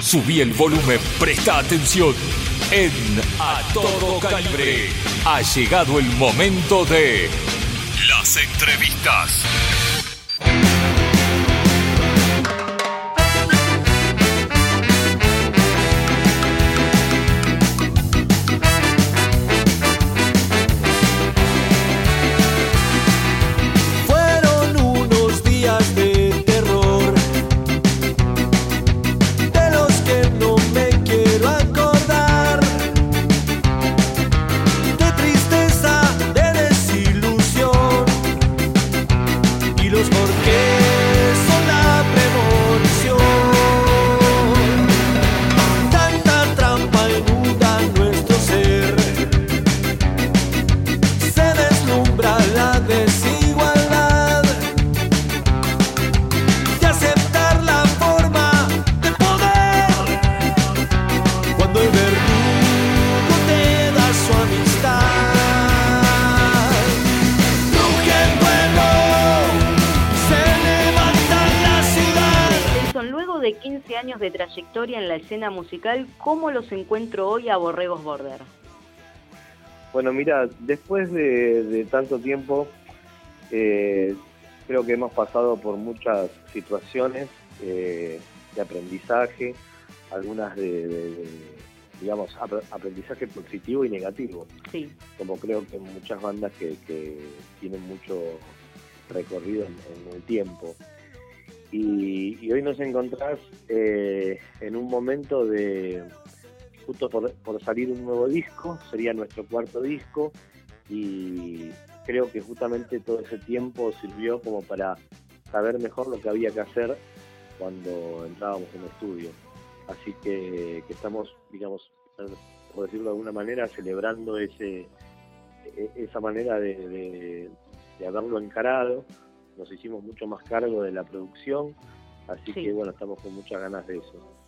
Subí el volumen, presta atención. En A Todo Calibre ha llegado el momento de las entrevistas. En la escena musical, ¿cómo los encuentro hoy a Borregos Border? Bueno, mira, después de, tanto tiempo, eh, creo que hemos pasado por muchas situaciones eh, de aprendizaje, algunas de, digamos, aprendizaje positivo y negativo. Sí. Como creo que muchas bandas que, tienen mucho recorrido en el tiempo. Y, hoy nos encontrás eh, en un momento de justo por, salir un nuevo disco, sería nuestro cuarto disco y creo que justamente todo ese tiempo sirvió como para saber mejor lo que había que hacer cuando entrábamos en el estudio. Así que, estamos, digamos, por decirlo de alguna manera, celebrando ese, e, esa manera de haberlo encarado nos hicimos mucho más cargo de la producción, así que bueno, estamos con muchas ganas de eso.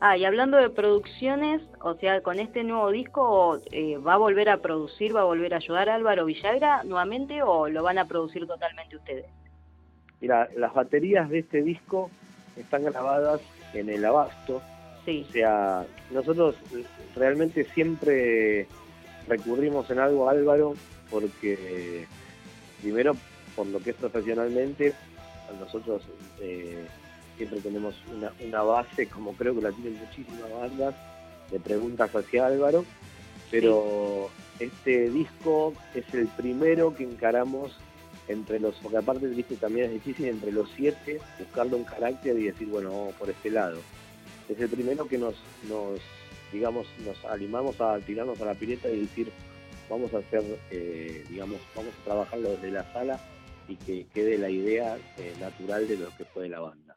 Ah, y hablando de producciones, o sea, con este nuevo disco, eh, ¿va a volver a producir, va a volver a ayudar Álvaro Villagra nuevamente o lo van a producir totalmente ustedes? Mira, las baterías de este disco están grabadas en el Abasto. Sí. O sea, nosotros realmente siempre recurrimos en algo a Álvaro porque primero por lo que es profesionalmente, nosotros eh, siempre tenemos una, base, como creo que la tienen muchísimas bandas, de preguntas hacia Álvaro, pero este disco es el primero que encaramos entre los, porque aparte el disco también es difícil, entre los siete, buscarle un carácter y decir, bueno, vamos por este lado. Es el primero que nos, nos digamos, nos animamos a tirarnos a la pileta y decir, vamos a hacer, eh, digamos, vamos a trabajarlo desde la sala y que quede la idea eh, natural de lo que fue la banda.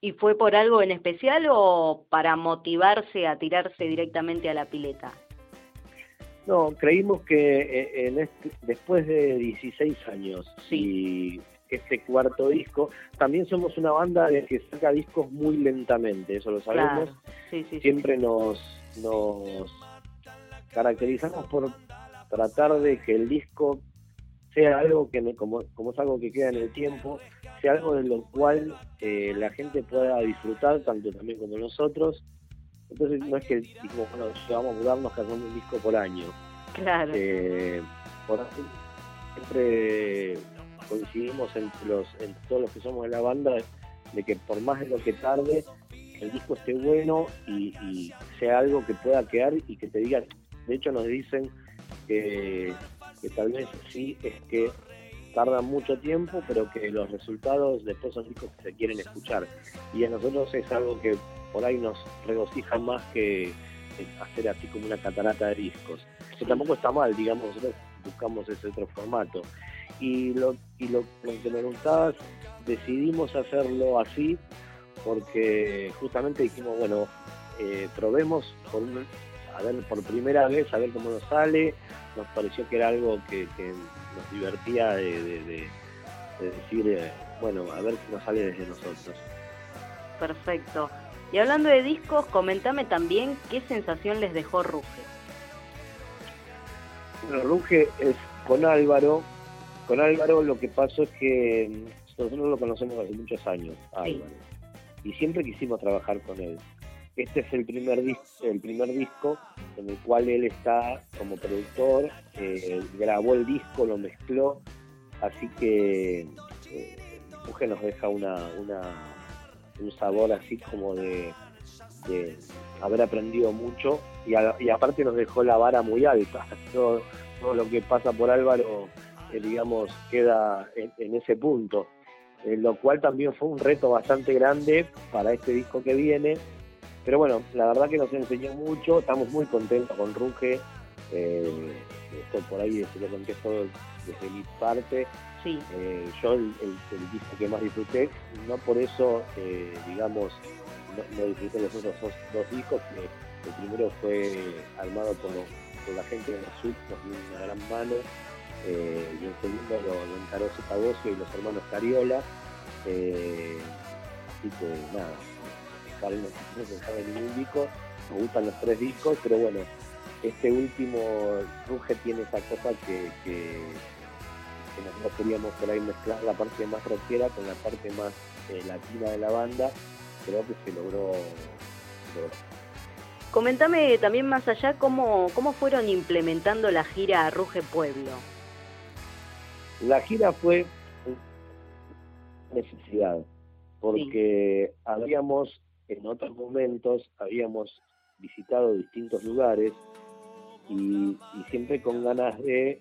¿Y fue por algo en especial o para motivarse a tirarse directamente a la pileta? No, creímos que eh, en este, después de 16 años y este cuarto disco, también somos una banda que saca discos muy lentamente, eso lo sabemos. Siempre nos, nos caracterizamos por tratar de que el disco sea algo que, como, como es algo que queda en el tiempo, sea algo de lo cual eh, la gente pueda disfrutar, tanto también como nosotros. Entonces no es que dijimos, bueno, vamos a mudarnos que un disco por año. Claro. Eh, por siempre coincidimos entre, los, todos los que somos de la banda de que por más de lo que tarde, el disco esté bueno y, y sea algo que pueda quedar y que te digan, de hecho nos dicen que que tal vez sí es que tarda mucho tiempo, pero que los resultados después son discos que se quieren escuchar. Y a nosotros es algo que por ahí nos regocija más que hacer así como una catarata de discos. Que tampoco está mal, digamos, nosotros buscamos ese otro formato. Y lo, y lo, que me preguntabas, decidimos hacerlo así porque justamente dijimos, bueno, eh, probemos por, a ver, por primera vez a ver cómo nos sale, nos pareció que era algo que, nos divertía de, decir, eh, bueno, a ver qué nos sale desde nosotros. Perfecto. Y hablando de discos, comentame también qué sensación les dejó Ruge. Bueno, Ruge es con Álvaro. Con Álvaro lo que pasó es que mm, nosotros lo conocemos hace muchos años, Álvaro. Y siempre quisimos trabajar con él. Este es el primer, el primer disco en el cual él está como productor, eh, grabó el disco, lo mezcló, así que eh, nos deja una, una, un sabor así como de, haber aprendido mucho y, aparte nos dejó la vara muy alta. Todo, todo lo que pasa por Álvaro, eh, digamos, queda en, ese punto. Eh, lo cual también fue un reto bastante grande para este disco que viene, pero bueno, la verdad que nos enseñó mucho, estamos muy contentos con Ruge. Eh, esto por ahí se lo conté todo desde mi parte. Sí. Eh, yo el, disco que más disfruté, no por eso, eh, digamos, no, disfruté los otros dos, discos, el primero fue armado por, la gente de la nos dio una gran mano, y el segundo lo, lo encaró Zetabocio y los hermanos Cariola. así que nada, para no, se sabe ningún disco, me gustan los tres discos, pero bueno, este último Ruge tiene esa cosa que, que, nosotros queríamos por ahí mezclar la parte más rockera con la parte más eh, latina de la banda, creo que se logró, Comentame también más allá cómo, cómo fueron implementando la gira Ruge Pueblo. La gira fue necesidad, porque habíamos en otros momentos habíamos visitado distintos lugares y, siempre con ganas de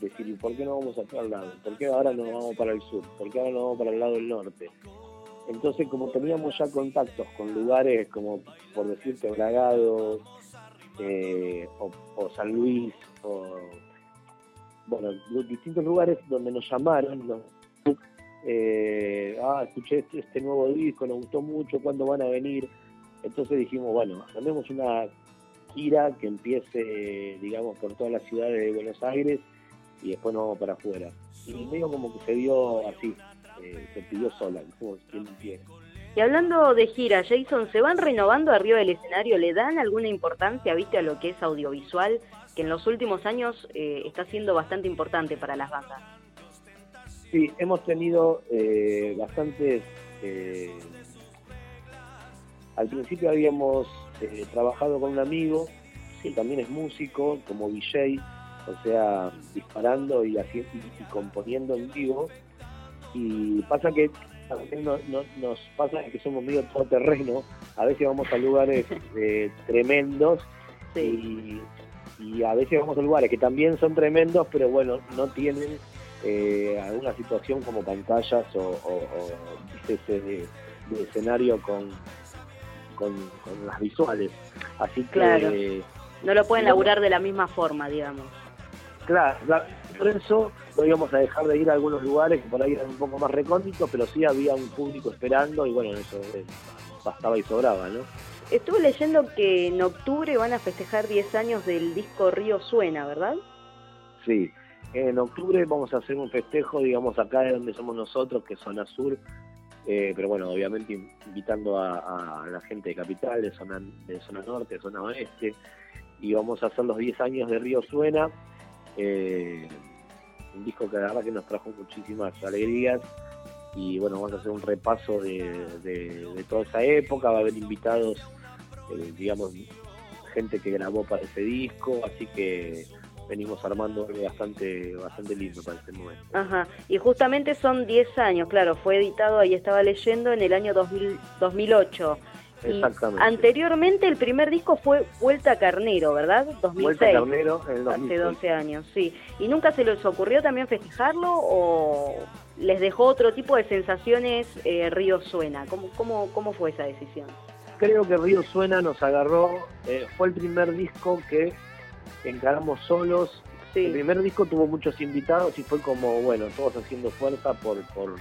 decir, ¿y por qué no vamos a otro lado? ¿Por qué ahora no vamos para el sur? ¿Por qué ahora no vamos para el lado del norte? Entonces, como teníamos ya contactos con lugares como, por decirte, Bragado, eh, o, San Luis, o, bueno, distintos lugares donde nos llamaron, nos eh, ah, escuché este, este, nuevo disco, nos gustó mucho, ¿cuándo van a venir? Entonces dijimos, bueno, hacemos una gira que empiece, digamos, por todas las ciudades de Buenos Aires y después nos vamos para afuera. Y medio como que se dio así, eh, se pidió sola. Y hablando de gira, Jason, ¿se van renovando arriba del escenario? ¿Le dan alguna importancia, viste, a lo que es audiovisual, que en los últimos años eh, está siendo bastante importante para las bandas? Sí, hemos tenido eh, bastantes... Eh, al principio habíamos eh, trabajado con un amigo que también es músico, como DJ, o sea, disparando y, haciendo, y, componiendo en vivo. Y pasa que no, nos pasa que somos medio terreno, a veces vamos a lugares tremendos y, y, a veces vamos a lugares que también son tremendos, pero bueno, no tienen eh, alguna situación como pantallas o, de, escenario con, con, las visuales. Así que. Claro. no lo pueden laburar de la misma forma, digamos. Claro, por eso no íbamos a dejar de ir a algunos lugares que por ahí eran un poco más recónditos, pero sí había un público esperando y bueno, eso eh, bastaba y sobraba, ¿no? Estuve leyendo que en octubre van a festejar 10 años del disco Río Suena, ¿verdad? Sí, en octubre vamos a hacer un festejo, digamos, acá de donde somos nosotros, que es zona sur, eh, pero bueno, obviamente invitando a, la gente de Capital, de zona, de zona norte, de zona oeste, y vamos a hacer los 10 años de Río Suena, eh, un disco que la verdad que nos trajo muchísimas alegrías, y bueno, vamos a hacer un repaso de, toda esa época, va a haber invitados, eh, digamos, gente que grabó para ese disco, así que venimos armando bastante bastante lindo para este momento. Ajá, y justamente son 10 años, claro, fue editado, ahí estaba leyendo, en el año 2000, 2008. Exactamente. anteriormente el primer disco fue Vuelta a Carnero, ¿verdad? 2006. Vuelta a Carnero en 2006. Hace 12 años, sí. ¿Y nunca se les ocurrió también festejarlo o les dejó otro tipo de sensaciones eh, Río Suena? ¿Cómo, cómo, ¿Cómo fue esa decisión? Creo que Río Suena nos agarró, eh, fue el primer disco que encaramos solos. El primer disco tuvo muchos invitados y fue como, bueno, todos haciendo fuerza por, por,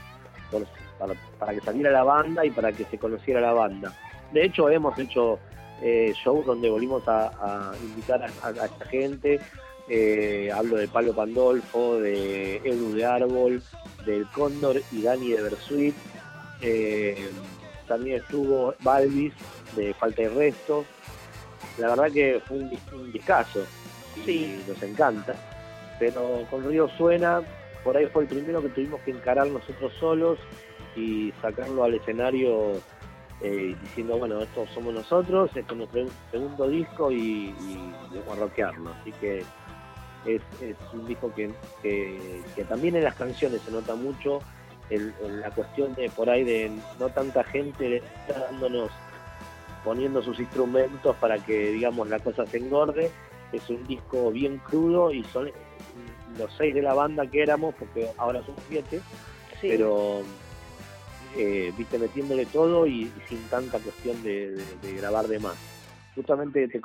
para, que saliera la banda y para que se conociera la banda. De hecho, hemos hecho eh, shows donde volvimos a, invitar a, esta gente. Eh, hablo de Palo Pandolfo, de Edu de Árbol, del Cóndor y Dani de Bersuit. Eh, también estuvo Balvis de Falta de Resto. La verdad que fue un, un discazo y nos encanta. Pero con Río Suena, por ahí fue el primero que tuvimos que encarar nosotros solos y sacarlo al escenario eh, diciendo, bueno, esto somos nosotros, esto es nuestro segundo disco y, y debemos rockearlo. Así que es, un disco que, que, también en las canciones se nota mucho el, la cuestión de por ahí de no tanta gente dándonos, poniendo sus instrumentos para que digamos la cosa se engorde. Es un disco bien crudo y son los seis de la banda que éramos, porque ahora son siete, pero eh, viste metiéndole todo y, sin tanta cuestión de, grabar de más. Justamente te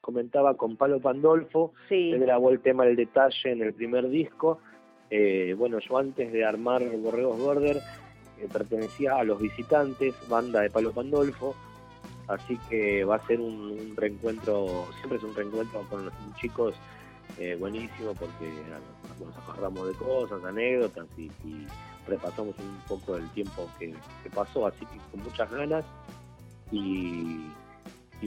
comentaba con Palo Pandolfo, sí. él grabó el tema El Detalle en el primer disco. Eh, bueno, yo antes de armar Borregos Border eh, pertenecía a Los Visitantes, banda de Palo Pandolfo, así que va a ser un, reencuentro, siempre es un reencuentro con los chicos buenísimo porque nos acordamos de cosas, anécdotas y repasamos un poco el tiempo que, pasó, así que con muchas ganas y,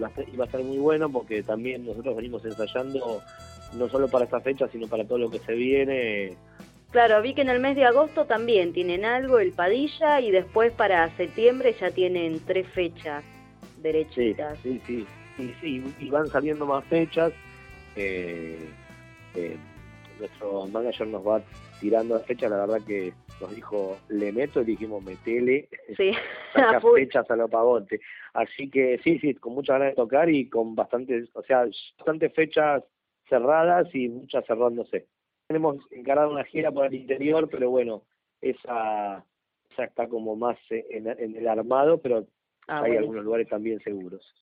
va a estar, muy bueno porque también nosotros venimos ensayando no solo para esta fecha, sino para todo lo que se viene. Claro, vi que en el mes de agosto también tienen algo, el Padilla, y después para septiembre ya tienen tres fechas derechitas. Sí, sí, sí, y, van saliendo más fechas. Eh, eh, nuestro manager nos va tirando la fecha, la verdad que nos dijo, le meto y dijimos, metele, sí, fechas a lo pagote. Así que sí, sí, con muchas ganas de tocar y con bastantes, o sea, bastantes fechas cerradas y muchas cerrándose. Tenemos encarado una gira por el interior, pero bueno, esa, esa está como más en, el armado, pero ah, hay algunos lugares también seguros.